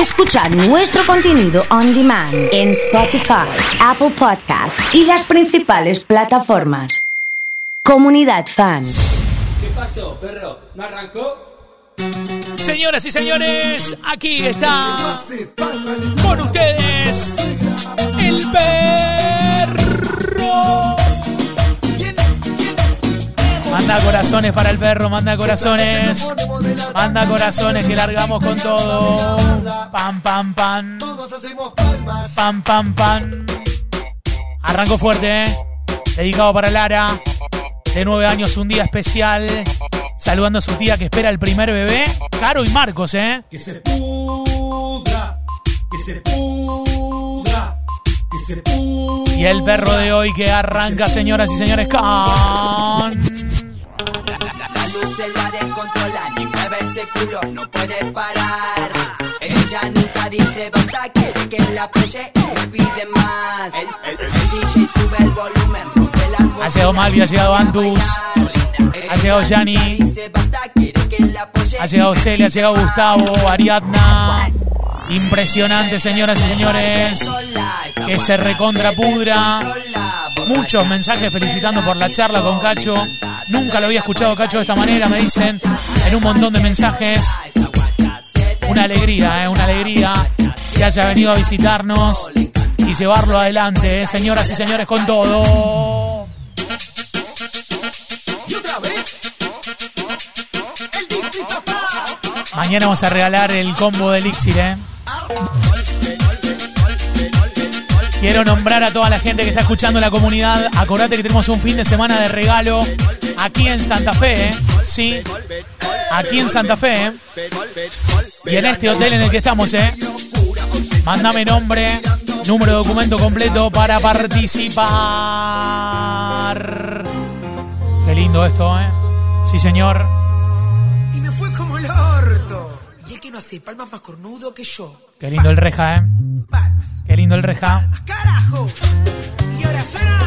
escuchar nuestro contenido on demand en Spotify, Apple Podcast y las principales plataformas. Comunidad Fan. ¿Qué pasó, perro? ¿No arrancó? Señoras y señores, aquí está con ustedes el perro. Manda corazones para el perro, manda corazones. Manda corazones que largamos con todo. Pam, pam, pam. Pam, pam, pam. Arranco fuerte, ¿eh? Dedicado para Lara. De nueve años, un día especial. Saludando a su tía que espera el primer bebé. Caro y Marcos, ¿eh? Que se pudra, que se pudra, que se pudra. Y el perro de hoy que arranca, señoras y señores, con... Descontrola, ni mueve ese culo, no puede parar. Ella nunca dice basta, quiere que la apoye y pide más. El, el- el DJ sube el volumen, rompe las Ha llegado Malvi, ha llegado Antus, ha llegado Yanni, ha llegado Celia, ha llegado Gustavo, Ariadna. Impresionante, señoras y señores. Que se recontrapudra. Muchos mensajes felicitando por la charla con Cacho. Nunca lo había escuchado Cacho de esta manera, me dicen, en un montón de mensajes. Una alegría, ¿eh? una alegría que haya venido a visitarnos y llevarlo adelante, ¿eh? señoras y señores, con todo. Mañana vamos a regalar el combo de Elixir, ¿eh? Quiero nombrar a toda la gente que está escuchando la comunidad. Acordate que tenemos un fin de semana de regalo aquí en Santa Fe, ¿eh? Sí, aquí en Santa Fe, ¿eh? Y en este hotel en el que estamos, ¿eh? Mándame nombre, número de documento completo para participar. Qué lindo esto, ¿eh? Sí, señor. No hace palmas más cornudo que yo. Qué lindo el reja, ¿eh? Palmas. Qué lindo el reja. ¡Palmas, carajo! Y ahora suena.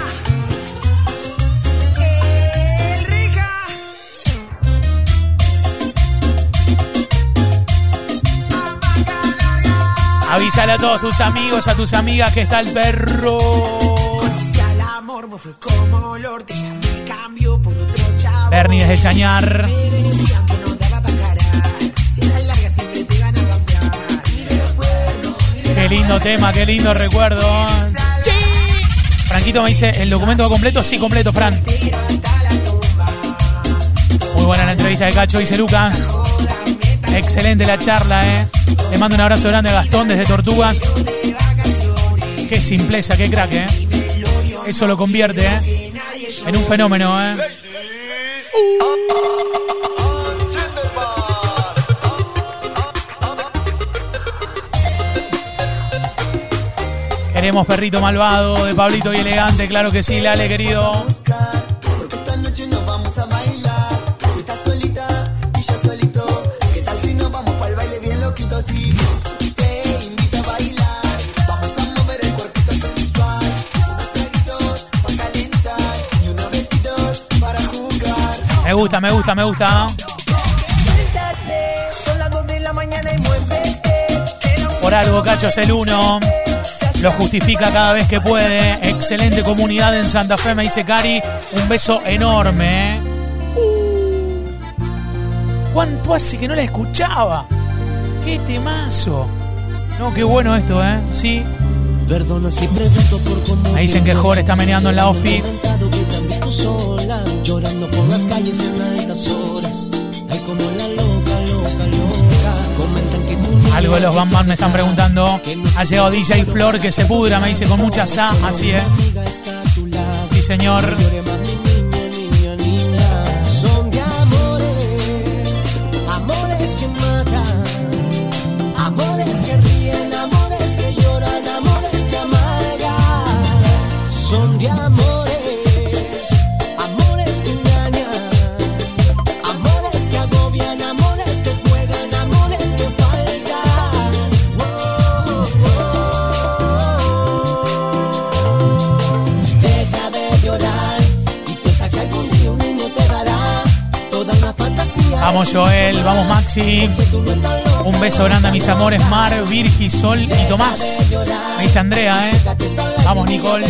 El reja. Avísale a todos tus amigos, a tus amigas que está el perro. Conocí al amor, me fue como el orto. Ya me cambió por otro chavo. Bernie desde Chañar. Qué lindo tema, qué lindo recuerdo. Sí. Franquito me dice, ¿el documento va completo? Sí, completo, Fran. Muy buena la entrevista de Cacho, dice Lucas. Excelente la charla, ¿eh? Le mando un abrazo grande a Gastón desde Tortugas. Qué simpleza, qué crack, ¿eh? Eso lo convierte, ¿eh? En un fenómeno, ¿eh? Queremos perrito malvado de Pablito y elegante, claro que sí, Lale, querido. Me gusta, me gusta, me gusta. Son las 2 de la mañana y muévete. Queda un Por algo, Cacho es el uno. Lo justifica cada vez que puede. Excelente comunidad en Santa Fe, me dice Cari. Un beso enorme. ¿eh? Uh, ¿Cuánto hace que no la escuchaba? ¡Qué temazo! No, qué bueno esto, ¿eh? Sí. Perdona si pregunto por cómo. Me dicen que Jorge está meneando en la ofi. Llorando por las calles en Algo de los Bam Bam me están preguntando. Ha llegado DJ Flor que se pudra, me dice con mucha sa. Así es. Sí, señor. Vamos Joel, vamos Maxi. Un beso grande a mis amores Mar, Virgi, Sol y Tomás. Me dice Andrea, ¿eh? Vamos Nicole.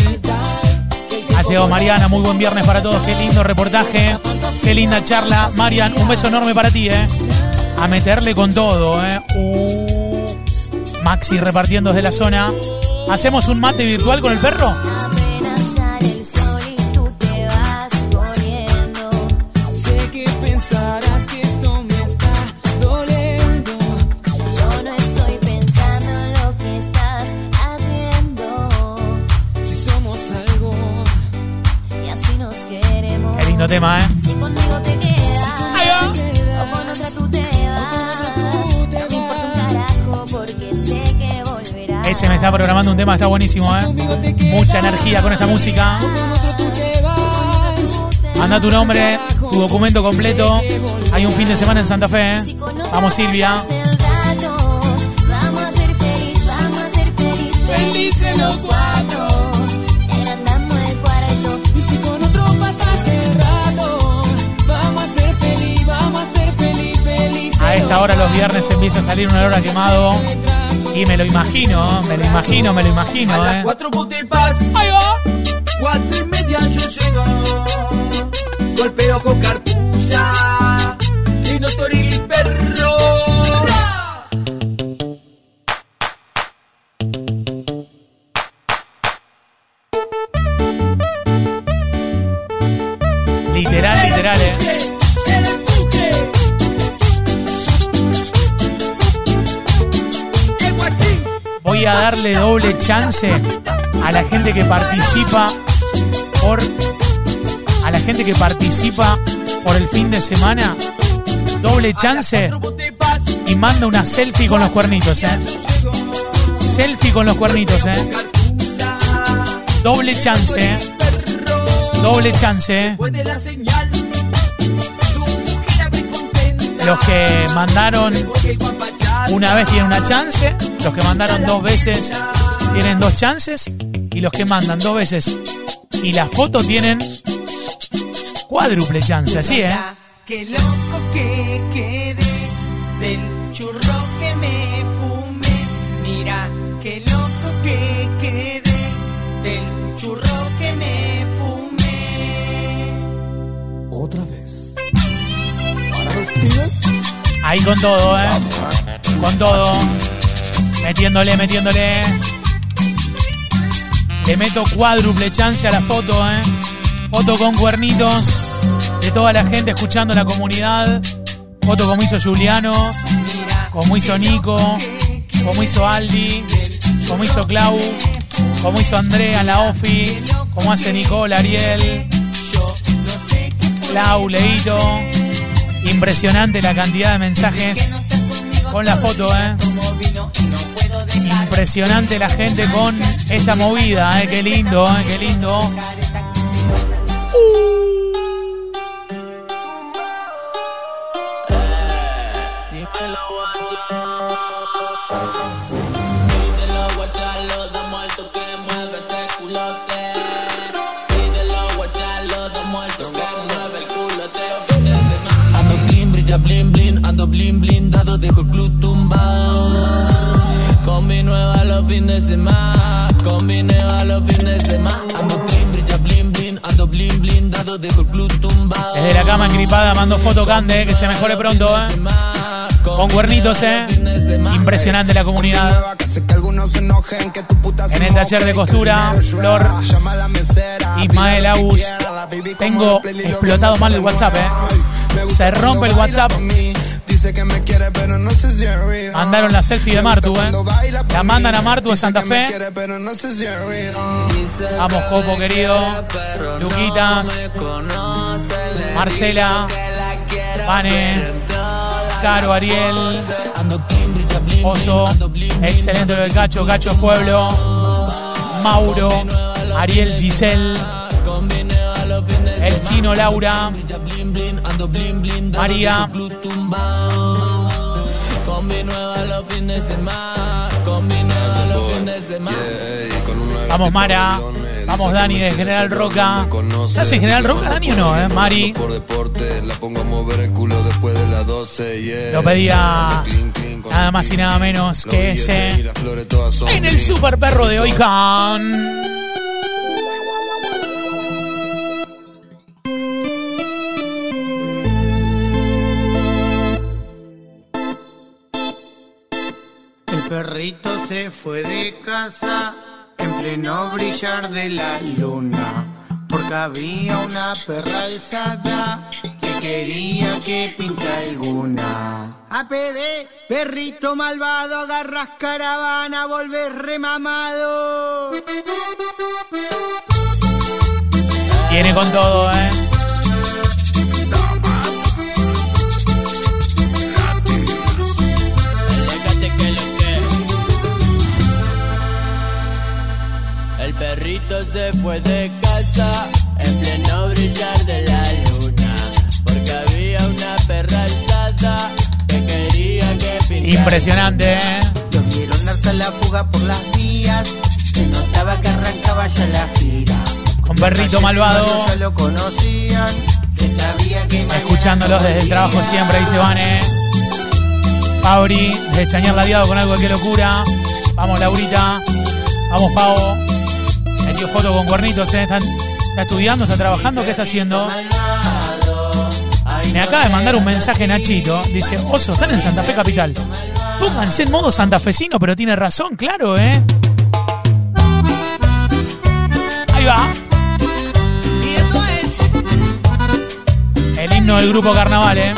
Ha llegado Mariana, muy buen viernes para todos. Qué lindo reportaje, qué linda charla. Marian, un beso enorme para ti, ¿eh? A meterle con todo, ¿eh? Uh. Maxi repartiendo desde la zona. ¿Hacemos un mate virtual con el perro? Lindo tema, ¿eh? Si conmigo te quedas, o con otra tú te vas. No me importa un carajo porque sé que volverás. Ese me está programando un tema, está buenísimo, ¿eh? Mucha energía con esta música. Manda tu nombre, tu documento completo. Hay un fin de semana en Santa Fe, ¿eh? Vamos Silvia. Vamos a ser feliz, vamos a ser feliz, felices los esta hora los viernes empieza a salir un olor a quemado. Y me lo imagino, me lo imagino, me lo imagino, A ¿eh? cuatro vas, Ahí va. cuatro y media yo llego. Golpeo con carpuza, y no toril perro. A darle doble chance a la gente que participa por. A la gente que participa por el fin de semana. Doble chance y manda una selfie con los cuernitos, ¿eh? Selfie con los cuernitos, ¿eh? Doble chance, ¿eh? Doble chance. Los que mandaron una vez tienen una chance, los que mandaron dos veces tienen dos chances y los que mandan dos veces y la foto tienen cuádruple chance, así, ¿eh? Qué loco que quedé del churro que me fumé. Mira, qué loco que quedé del churro que me fumé. Otra vez. Ahí con todo, ¿eh? Con todo. Metiéndole, metiéndole. Le meto cuádruple chance a la foto, ¿eh? Foto con cuernitos de toda la gente escuchando la comunidad. Foto como hizo Juliano, como hizo Nico, como hizo Aldi, como hizo Clau, como hizo Andrea, la Ofi, como hace Nicole, Ariel, Clau, Leito. Impresionante la cantidad de mensajes con la foto, ¿eh? Impresionante la gente con esta movida, ¿eh? Qué lindo, ¿eh? Qué lindo. Ando brilla blin blin, ando blin blindado, dejo el club los de. Desde la cama engripada mando foto Cande, que se mejore pronto, ¿eh? Con cuernitos, ¿eh? Impresionante la comunidad. En el taller de costura, Flor, Ismael Agus. Tengo explotado mal el WhatsApp, ¿eh? Se rompe el WhatsApp. Mandaron la selfie de Martu, ¿eh? La mandan a Martu de Santa Fe. Vamos, Copo, querido. Luquitas. Marcela. Vane. Caro, Ariel. Oso. Excelente lo del Cacho. Cacho Pueblo. Mauro. Ariel Giselle. El chino Laura. María. De semana, los fines de semana. Vamos, Mara. Vamos, Dani, de General Roca. ¿Qué hace General Roca, Dani, o no, eh? Mari. Por deporte, la pongo a mover el culo después de las 12, yeah. Lo pedía nada más y nada menos que ese. En el super perro de hoy con. Perrito se fue de casa en pleno brillar de la luna, porque había una perra alzada que quería que pinta alguna. APD, perrito malvado, agarras caravana, volver remamado. Viene con todo, ¿eh? Se fue de casa en pleno brillar de la luna. Porque había una perra alzada que quería que pintara. Impresionante, ¿eh? Harta la fuga por las vías, se notaba que arrancaba ya la gira. Con perrito malvado. Ya lo conocían, se sabía que Escuchándolos desde el trabajo siempre, dice Vane. Fabri, desde Chañar Ladeado con algo de qué locura. Vamos, Laurita. Vamos, Pavo. El tío Foto con cuernitos, ¿eh? Están- ¿Está estudiando? ¿Está trabajando? ¿Qué está haciendo? Me acaba de mandar un mensaje Nachito. Dice, Oso, están en Santa Fe Capital. Pónganse en modo santafesino, pero tiene razón, claro, ¿eh? Ahí va. El himno del grupo Carnaval, ¿eh?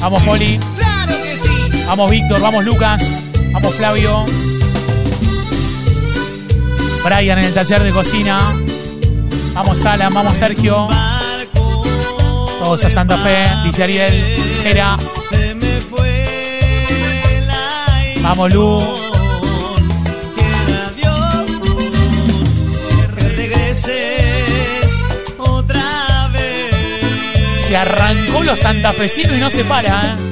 Vamos, Poli. Vamos, Víctor. Vamos, Lucas. Vamos, Flavio. Brian en el taller de cocina. Vamos, Alan. Vamos, Sergio. Todos a Santa Fe. Dice Ariel. Era. Se me fue la Vamos, Lu. Se arrancó los santafesinos y no se para, ¿eh?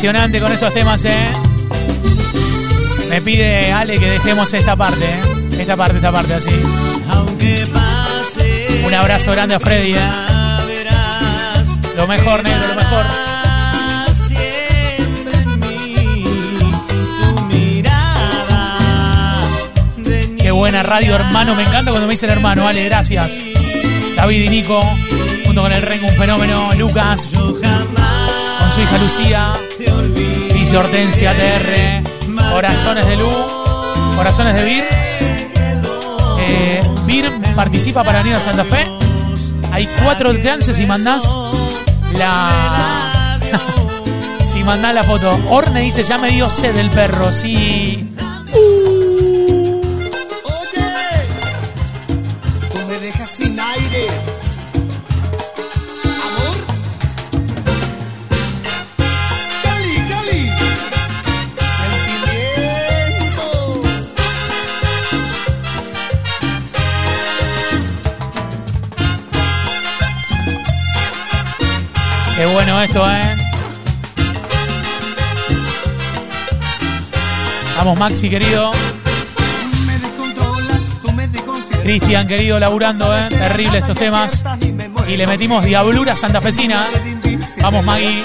Impresionante con estos temas, ¿eh? Me pide Ale que dejemos esta parte, ¿eh? Esta parte, esta parte así. Aunque pase Un abrazo grande a Freddy, ¿eh? Lo mejor, negro, lo mejor. Qué buena radio, hermano. Me encanta cuando me dicen hermano. Ale, gracias. David y Nico, junto con el Rengo, un fenómeno. Lucas, con su hija Lucía. Dice Hortensia TR. Corazones de Lu. Corazones de Vir. Eh, Vir participa para venir a Santa Fe. Hay cuatro chances si mandás la. si mandás la foto. Orne dice: Ya me dio sed el perro. Sí. Esto, ¿eh? Vamos, Maxi, querido. Cristian, querido, laburando, ¿eh? Terrible estos temas. Y le metimos diablura santafesina. Vamos, Maggie.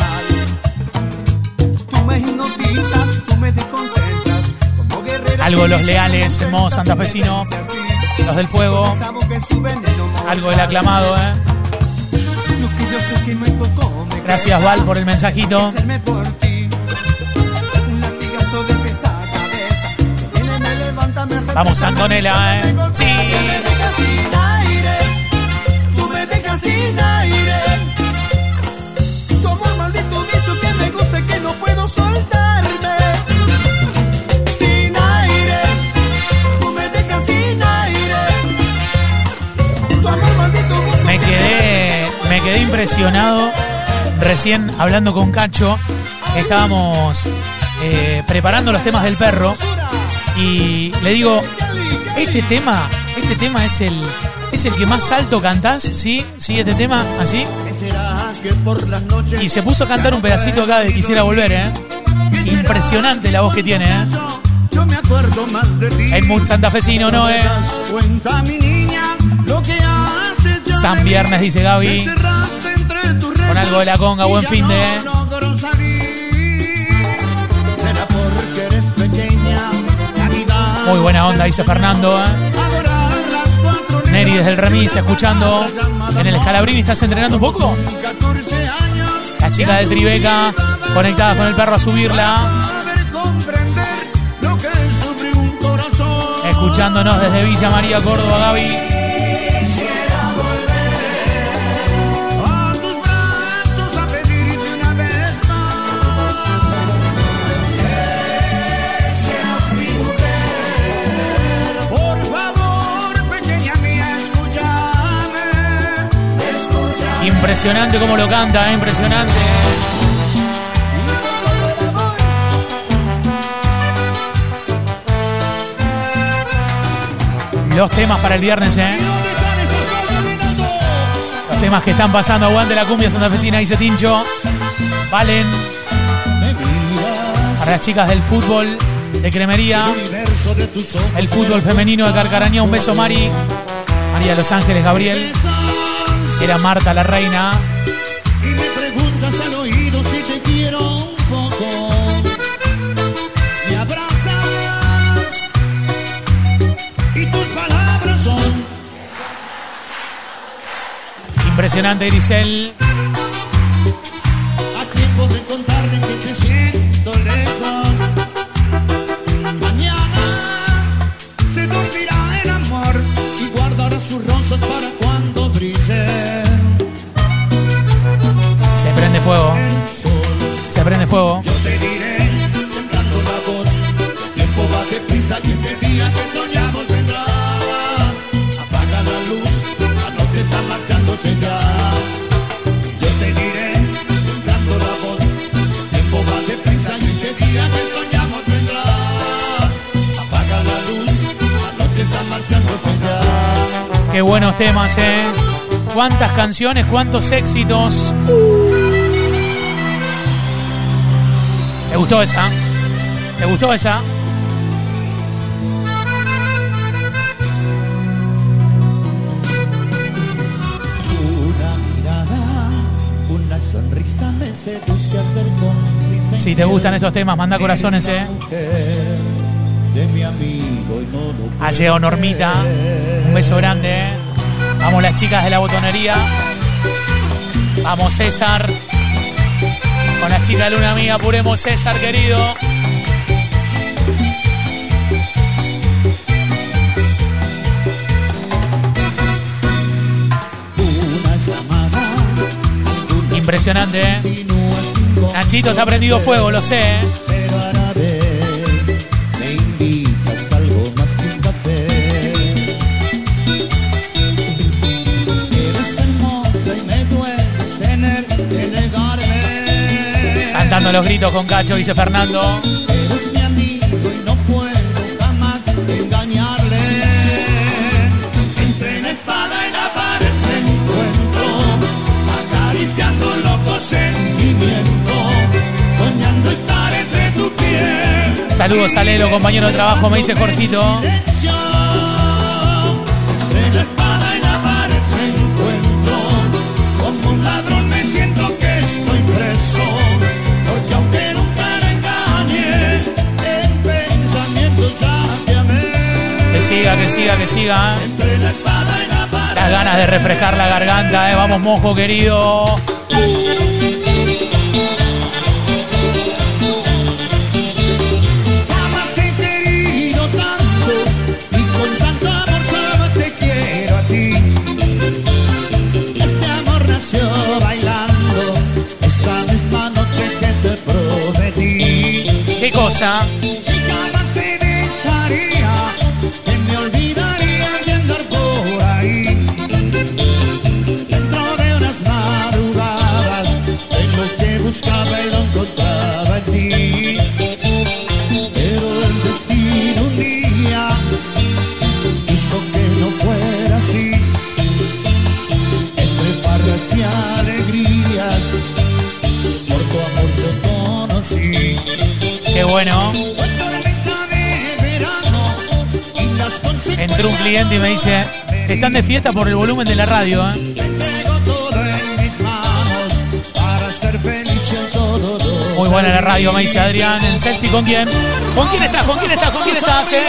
Algo los leales modo santafesino. Los del fuego. Algo del aclamado, ¿eh? Lo que Yo sé que me Gracias, Val, por el mensajito. Vamos, Antonella, ¿eh? Sí. Tú me dejas sin aire. Tú me dejas sin aire. Tu amor maldito vicio que me gusta y que no puedo soltarme. Sin aire. Tú me dejas sin aire. Tu amor maldito vicio Me quedé, me quedé impresionado recién hablando con Cacho. Estábamos eh, preparando los temas del perro y le digo, este tema, este tema es el, es el que más alto cantás, ¿sí? ¿Sí? Este tema, así. Y se puso a cantar un pedacito acá de Quisiera Volver, ¿eh? Impresionante la voz que tiene, ¿eh? El mood santafesino, ¿no, eh? ¿Te das cuenta, mi niña, lo que haces ya San? Viernes, dice Gaby. Con algo de la conga, buen fin de, ¿eh? Muy buena onda, dice Fernando, ¿eh? Neri desde el remis, escuchando en el Escalabrini. ¿Estás entrenando un poco? 14 años. La chica de Tribeca, conectada con el perro a subirla. Escuchándonos desde Villa María, Córdoba, Gaby. Impresionante cómo lo canta, ¿eh? impresionante. Los temas para el viernes, ¿eh? Los temas que están pasando. Aguante la cumbia santafesina, dice Tincho. Valen. Para las chicas del fútbol de Cremería. El fútbol femenino de Carcaraña. Un beso, Mari. María Los Ángeles, Gabriel. Era Marta la reina. Y me preguntas al oído si te quiero un poco. Me abrazas y tus palabras son Impresionante, Grisel. Fuego. Yo te diré, temblando la voz, tiempo va deprisa y ese día que soñamos vendrá. Apaga la luz, la noche está marchándose ya. Yo te diré, temblando la voz, tiempo va deprisa y ese día que soñamos vendrá. Apaga la luz, la noche está marchándose ya. Qué buenos temas, ¿eh? Cuántas canciones, cuántos éxitos. ¿Te gustó esa? ¿Te gustó esa? Si te gustan estos temas, manda corazones, ¿eh? Ha llegado Normita. Un beso grande, ¿eh? Vamos las chicas de la botonería. Vamos César. Con chica Luna Amiga, apuremos César, querido. Impresionante, ¿eh? Nachito está prendido fuego, lo sé, Cantando los gritos con Cacho, dice Fernando. Eres mi amigo y no puedo jamás engañarle. Entre la espada y la pared me encuentro, acariciando un loco sentimiento, soñando estar entre tu piel. Saludos a Lelo, compañero de trabajo, me dice Jorgito. Pared Las Ganas de refrescar la garganta, ¿eh? Vamos, mojo querido. Jamás he querido tanto y con tanto amor como te quiero a ti. Este amor nació bailando esa misma noche que te prometí. ¿Qué cosa? Entró un cliente y me dice, están de fiesta por el volumen de la radio, ¿eh? Muy buena la radio, me dice Adrián. ¿En selfie con quién? ¿Con quién estás? ¿Con quién estás? ¿Con quién estás? eh?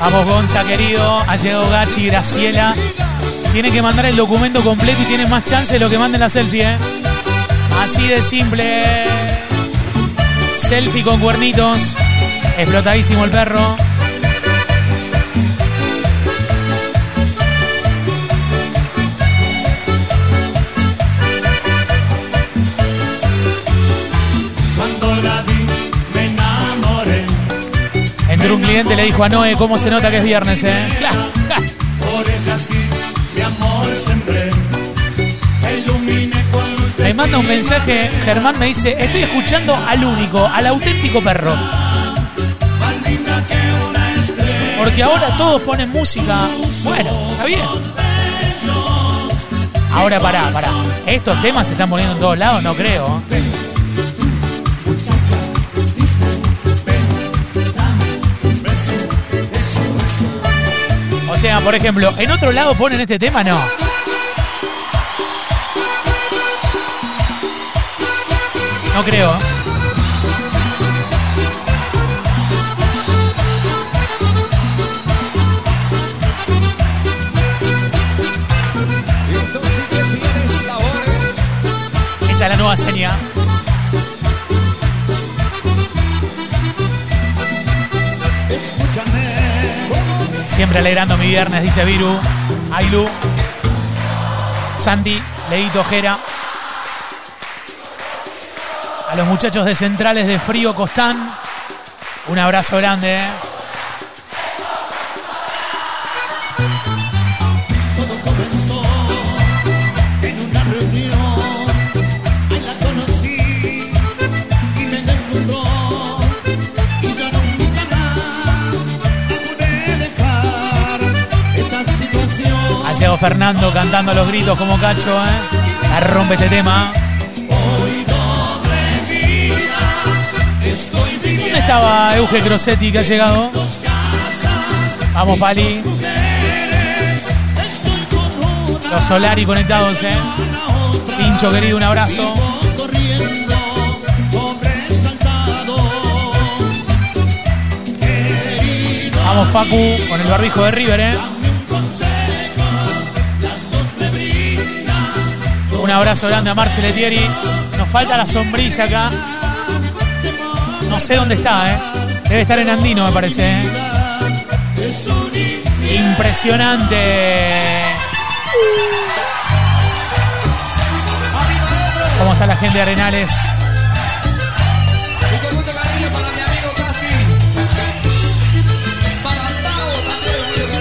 Vamos, Gonza, querido. Ha llegado Gachi, Graciela. Tiene que mandar el documento completo y tiene más chance de lo que manden la selfie, ¿eh? Así de simple. Selfie con cuernitos. Explotadísimo el perro. Cuando la vi, me enamoré. Entró un cliente y le dijo a Noé cómo se nota que es viernes, ¿eh? Me manda un mensaje, Germán me dice, estoy escuchando al único, al auténtico perro. Porque ahora todos ponen música. Bueno, está bien. Ahora pará, pará. ¿Estos temas se están poniendo en todos lados? No creo. O sea, por ejemplo, ¿en otro lado ponen este tema? No. No creo. Esa es la nueva seña. Siempre alegrando mi viernes, dice Viru. Ailu. Sandy, Leito Jera. Los muchachos de Centrales de Frío Costán. Un abrazo grande. ¿eh? Fernando cantando los gritos como cacho. ¿eh? La rompe este tema. ¿Dónde estaba Euge Crossetti que ha llegado? Vamos, Pali. Los Solari conectados, ¿eh? Pincho querido, un abrazo. Vamos, Facu, con el barbijo de River, ¿eh? Un abrazo grande a Marcel Etieri. Nos falta la sombrilla acá. No sé dónde está, ¿eh? Debe estar en Andino, me parece, ¿eh? Impresionante. ¿Cómo está la gente de Arenales?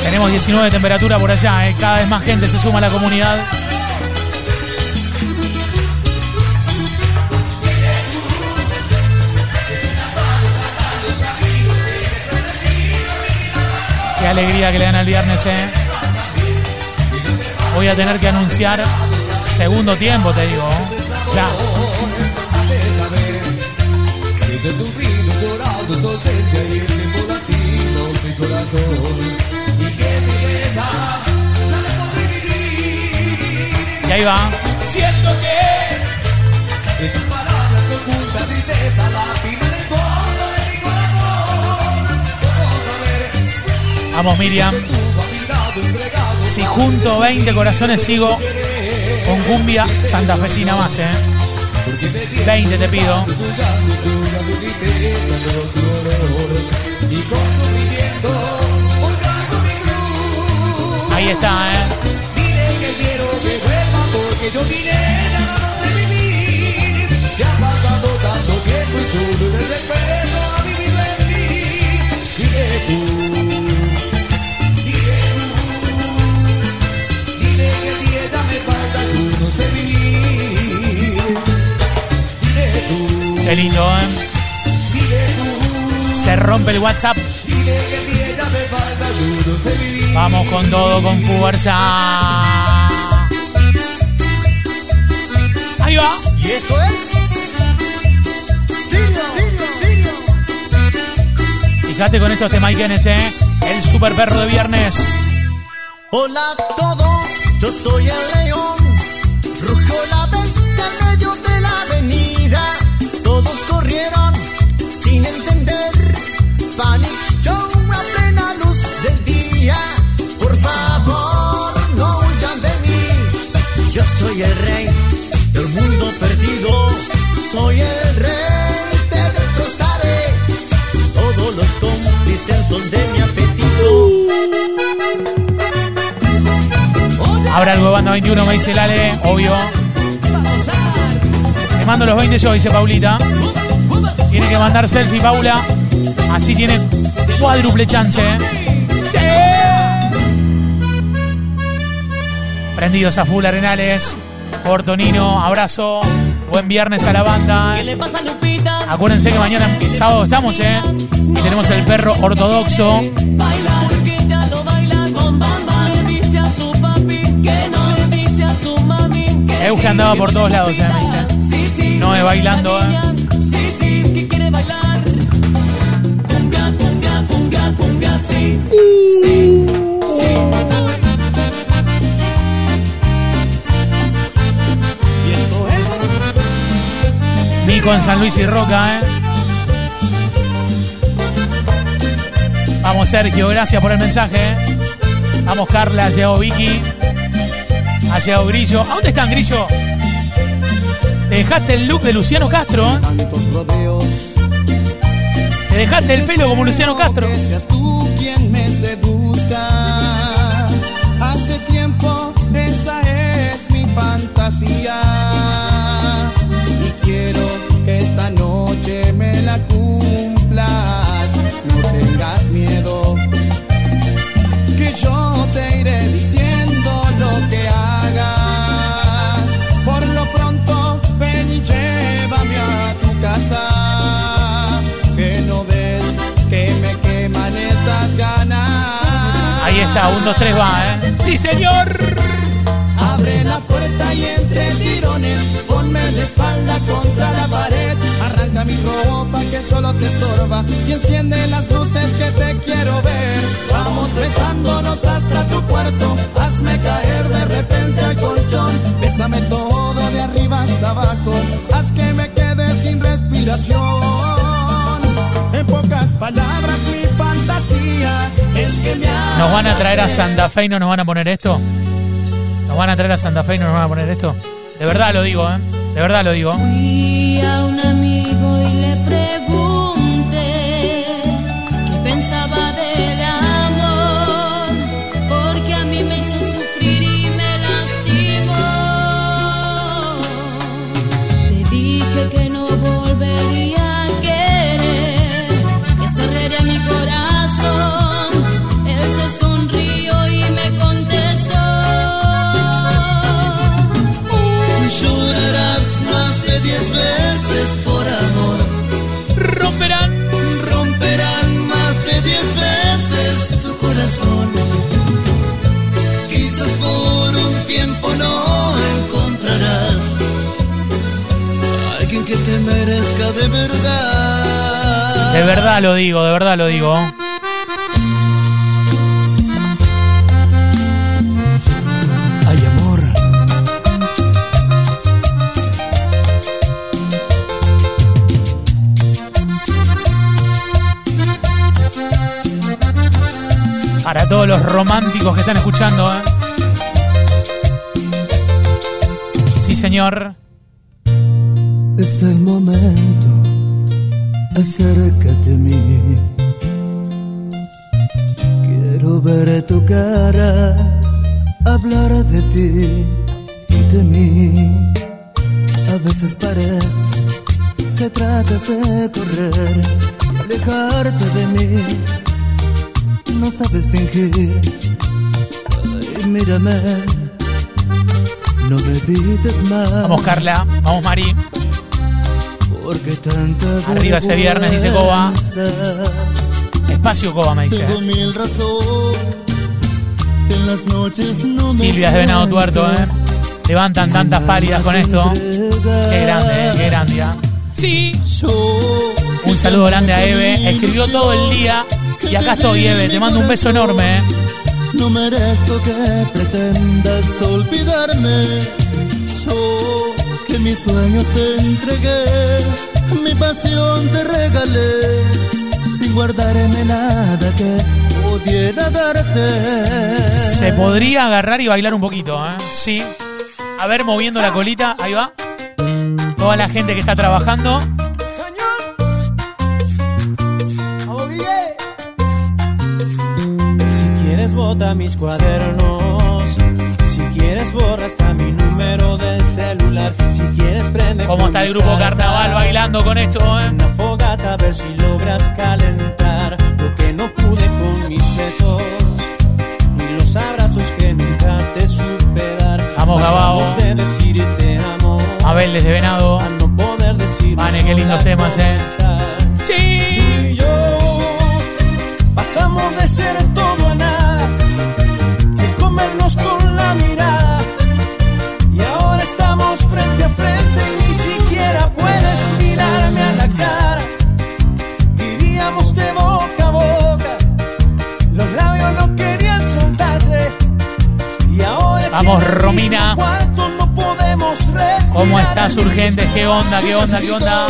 Tenemos 19 de temperatura por allá, ¿eh? Cada vez más gente se suma a la comunidad. Alegría que le dan al viernes, ¿eh? Voy a tener que anunciar segundo tiempo, te digo. Ya. Desde tu vino dorado, tu Vamos, Miriam. Si junto 20 corazones sigo con cumbia santafesina más, ¿eh? 20 te pido. Ahí está, ¿eh? Dile que quiero que vuelva porque yo ella no sé vivir. Ya ha pasado tanto tiempo y solo el respeto ha vivido en mí. Dile tú, Qué lindo, ¿eh? Se rompe el WhatsApp. Vamos con todo, con fuerza. Ahí va. Y esto es. Fíjate con estos temaiquenes, ¿eh? El super perro de viernes. Hola a todos, yo soy el león. Soy el rey del mundo perdido. Soy el rey, te destrozaré. Todos los cómplices son de mi apetito. Habrá algo de banda 21, me dice Lale, obvio. Te mando los 20 yo, dice Paulita. Tiene que mandar selfie, Paula. Así tiene cuádruple chance, ¿eh? Prendidos a full Arenales. Portonino, abrazo. Buen viernes a la banda. le pasa Lupita? Acuérdense que mañana sábado estamos, ¿eh? Y tenemos el perro ortodoxo. Baila que ella lo baila con bamba. Le dice a su papi que no le dice a su mami. Que Euge andaba por todos lados, eh, me dice. No es bailando, eh. Nico en San Luis y Roca, ¿eh? Vamos, Sergio, gracias por el mensaje. ¿eh? Vamos, Carla, llegado Vicky. Ha llegado Grillo. ¿A dónde están, Grillo? Te dejaste el look de Luciano Castro, ¿eh? Te dejaste el pelo como Luciano Castro. Quien me está, un, dos, tres va, ¿eh? ¡Sí, señor! Abre la puerta y entre tirones ponme de espalda contra la pared. Arranca mi ropa que solo te estorba y enciende las luces que te quiero ver. Vamos besándonos hasta tu cuarto. Hazme caer de repente al colchón. Bésame todo de arriba hasta abajo. Haz que me quede sin respiración. En pocas palabras, ¿Nos van a traer a Santa Fe y no nos van a poner esto? ¿Nos van a traer a Santa Fe y no nos van a poner esto? De verdad lo digo, ¿eh? De verdad lo digo. lo digo, de verdad lo digo. hay amor. Para todos los románticos que están escuchando, ¿eh? Sí, señor acércate a mí. Quiero ver tu cara, hablar de ti y de mí. A veces parece que tratas de correr alejarte de mí. No sabes fingir. Ay, mírame, no me evites más. Vamos, Carla. Vamos, Mari. Porque Arriba ese viernes, dice Coba. Espacio Coba, me dice. Silvia de Venado Tuerto, ¿eh? Levantan tantas pálidas con esto. Qué grande, ¿eh? Qué grande. ¿eh? Sí. Un saludo grande a Eve. Escribió todo el día. Y acá estoy, Eve. Te mando un beso enorme. ¿eh? No merezco que pretendas olvidarme. Yo que mis sueños te entregué, mi pasión te regalé, sin guardarme nada que pudiera darte. Se podría agarrar y bailar un poquito, ¿eh? Sí. A ver, moviendo la colita. Ahí va. Toda la gente que está trabajando. Si quieres bota mis cuadernos, si quieres borra hasta mi número del celular, si quieres prende ¿Cómo está el grupo Carnaval bailando con esto, eh? Una fogata a ver si logras calentar lo que no pude con mis besos y los abrazos que nunca te. Vamos, Gabao. De amo Abel desde Venado. a no poder decir Vane, qué lindos temas, eh. Sí. Tú y yo pasamos de ser todo a nada, de comernos con ¿Cómo estás, Urgentes? ¿Qué onda? ¿Qué onda? ¿Qué onda?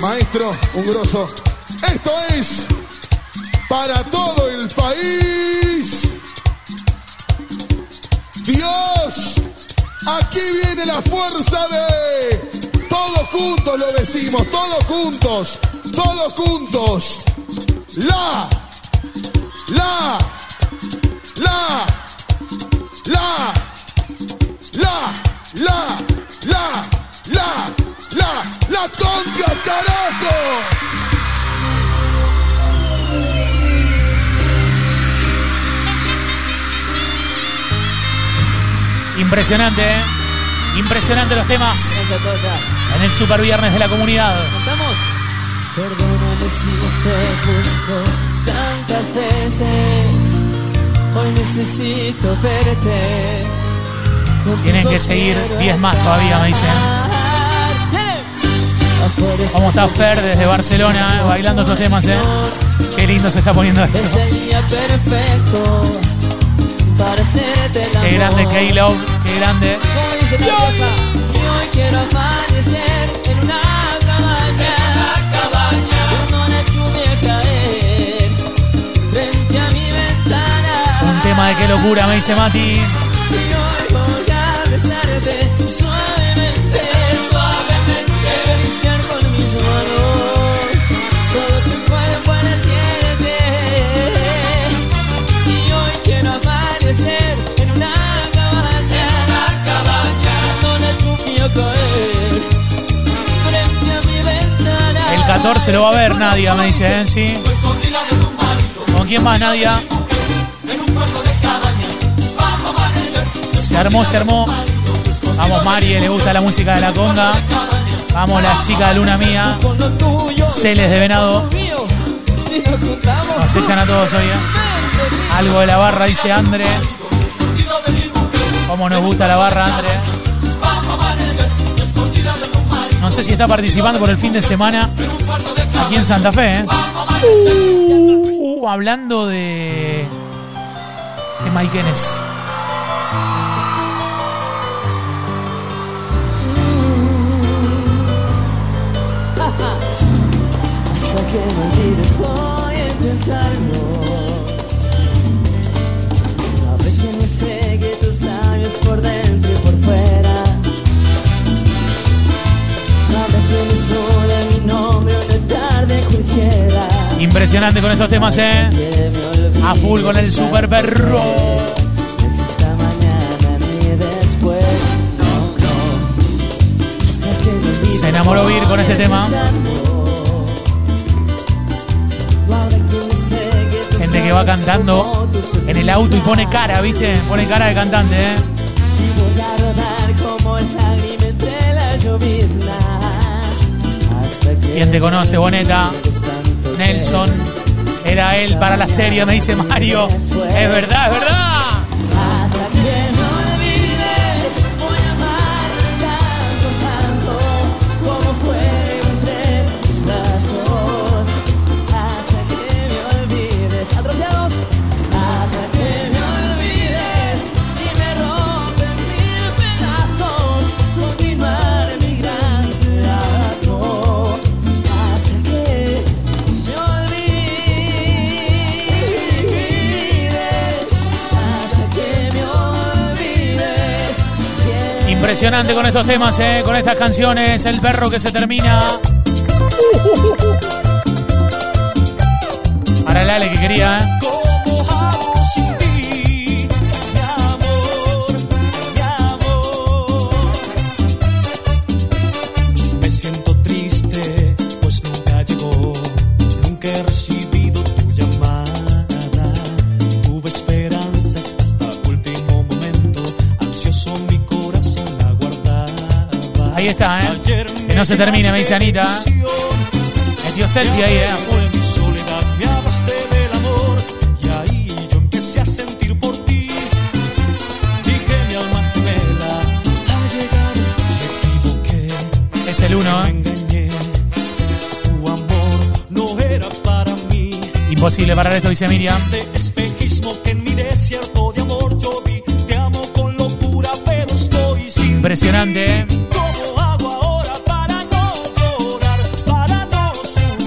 Maestro, un grosso. Esto es para todo el país. Dios, aquí viene la fuerza de todos juntos lo decimos, todos juntos, todos juntos. La, la, la, la, la, la, la, la, la, la conga, carajo. Impresionante, ¿eh? Impresionante los temas. En el Super Viernes de la comunidad. Perdóname si te busco tantas veces. Hoy necesito verte. Tienen que seguir 10 más todavía, me dicen. ¿Cómo está Fer desde Barcelona eh, bailando estos temas, eh? Qué lindo se está poniendo esto. Qué grande K-Love, qué grande. Un tema de qué locura, me dice Mati. Acariciar con mis manos todo tu cuerpo en el Y hoy quiero amanecer en una cabaña, Cuando la lluvia caer frente a mi ventana. El 14 lo va a ver Nadia, me dice, ¿eh? Sí. ¿Con quién más, Nadia? Se armó, se armó. Vamos, Mari, le gusta la música de la conga. Vamos, las chicas de Luna Mía. Celes de Venado. Nos echan a todos hoy, ¿eh? Algo de la barra, dice Andre. ¿Cómo nos gusta la barra, Andre? No sé si está participando por el fin de semana aquí en Santa Fe, ¿eh? Uh, hablando de. de Maiquenes. voy a intentarlo. A ver que me seque tus labios por dentro y por fuera. A ver que me suena mi nombre una tarde cualquiera. Impresionante con estos temas, eh. A full con el super perro. Se enamoró Vir con este tema. Que va cantando en el auto y pone cara, ¿viste? Pone cara de cantante, ¿eh? ¿Quién te conoce, Boneta? Nelson. Era él para la serie, me dice Mario. Es verdad, es verdad. Impresionante con estos temas, ¿eh? Con estas canciones. El perro que se termina. Para el Ale que quería, ¿eh? No se termine, me dice Anita. Metió selfie ahí, ¿eh? A full. mi soledad me hablaste del amor y ahí yo empecé a sentir por ti. Dije mi alma gemela ha llegado, me equivoqué, Es el uno, ¿eh? Tu amor no era para mí. Imposible parar esto, dice Miriam. Este espejismo que en mi desierto de amor yo vi. Te amo con locura, pero estoy sin Impresionante, ¿eh?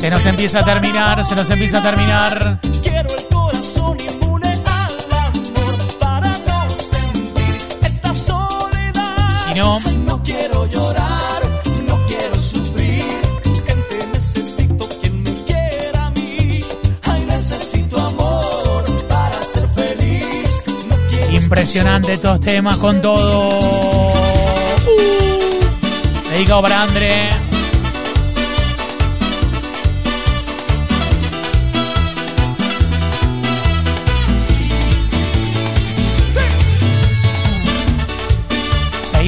Se nos empieza a terminar, se nos empieza a terminar. Quiero el corazón inmune al amor para no sentir esta soledad. Si no, No quiero llorar, no quiero sufrir. Gente, necesito quien me quiera a mí. Ay, necesito amor para ser feliz. No quiero impresionante estos temas con todo. Dedicado para André.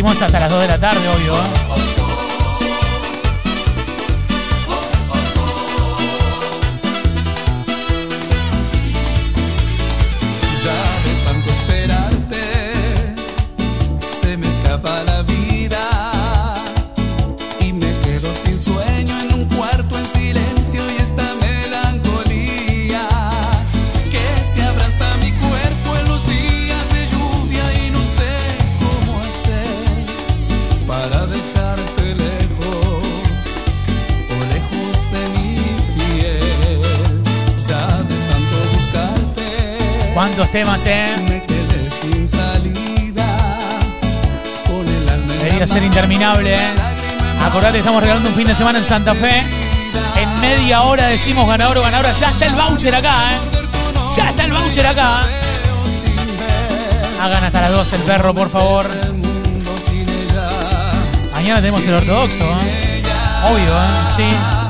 Seguimos hasta las 2 de la tarde, obvio. ¿eh? Temas, eh? Me quedé sin salida. Con el alma en Debería ser interminable, ¿eh? Acordate, estamos regalando un fin de semana en Santa Fe. En media hora decimos ganador o ganadora. Ya está el voucher acá, ¿eh? Ya está el voucher acá. Hagan hasta las 12 el perro, por favor. Mañana tenemos el ortodoxo, ¿eh? Obvio, ¿eh? Sí.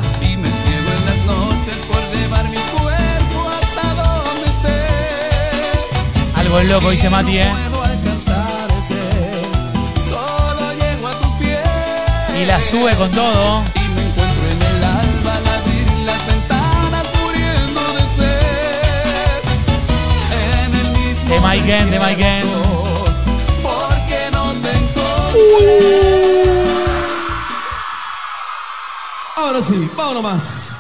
Es loco, dice Mati, ¿eh? Y la sube con todo. De Maiken, de Maiken. encontré. Ahora sí, vámonos más.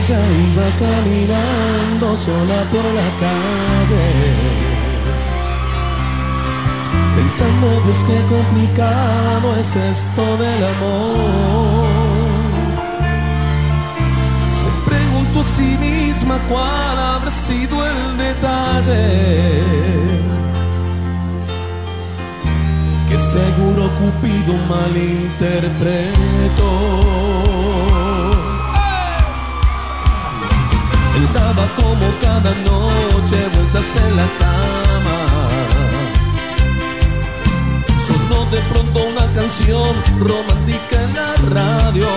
Ella iba caminando sola por la calle, Pensando, Dios, qué complicado es esto del amor. Se preguntó a sí misma cuál habrá sido el detalle. Que seguro Cupido malinterpretó. Cada noche vueltas en la cama. Sonó de pronto una canción romántica en la radio.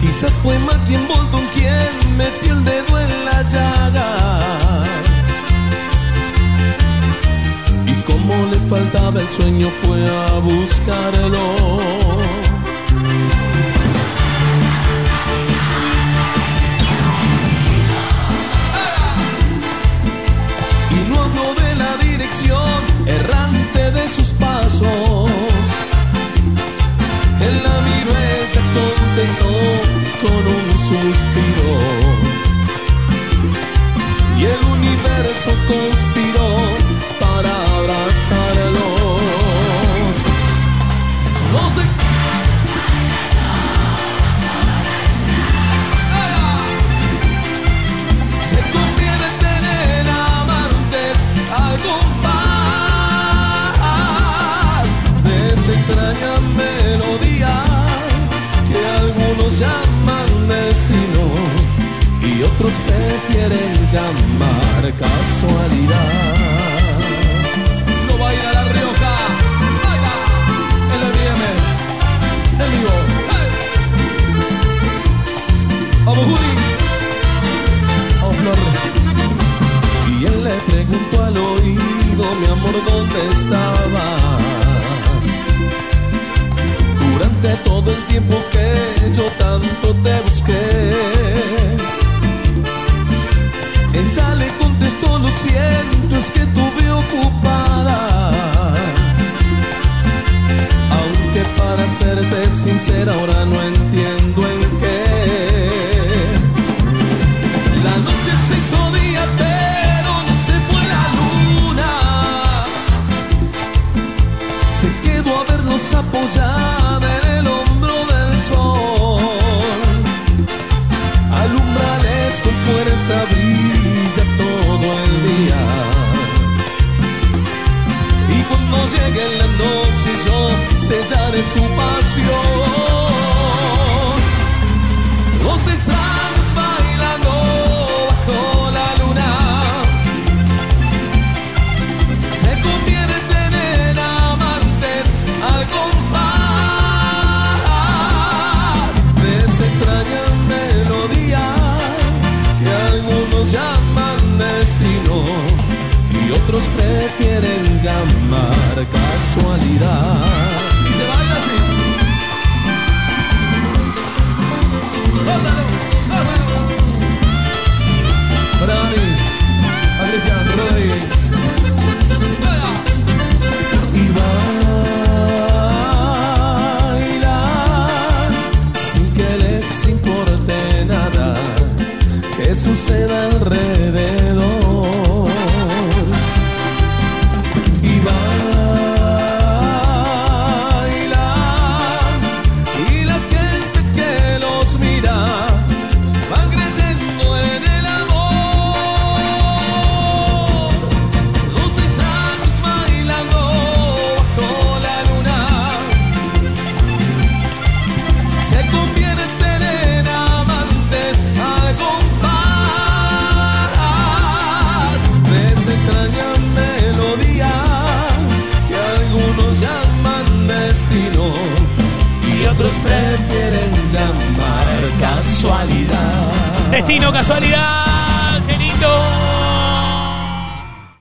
Quizás fue Martin Bolton quien metió el dedo en la llaga. Y como le faltaba el sueño fue a buscarlo. Con un suspiro. Y el universo conspiró para abrazarlos. Los ex- se convierten en amantes al compás de esa extraña melodía que algunos llaman destino y otros prefieren llamar casualidad. Lo baila la Rioja, baila el M, en vivo. ¡Hey! Vamos. Vamos, Flor. Y él le preguntó al oído, mi amor, ¿dónde estabas? Durante todo el tiempo que yo tanto te busqué. Ella le contestó, lo siento, es que tuve ocupada. Aunque para serte sincera ahora no entiendo en qué. La noche se hizo día, pero no se fue la luna. Se quedó a vernos apoyada cuando llegue la noche yo sellaré su pasión.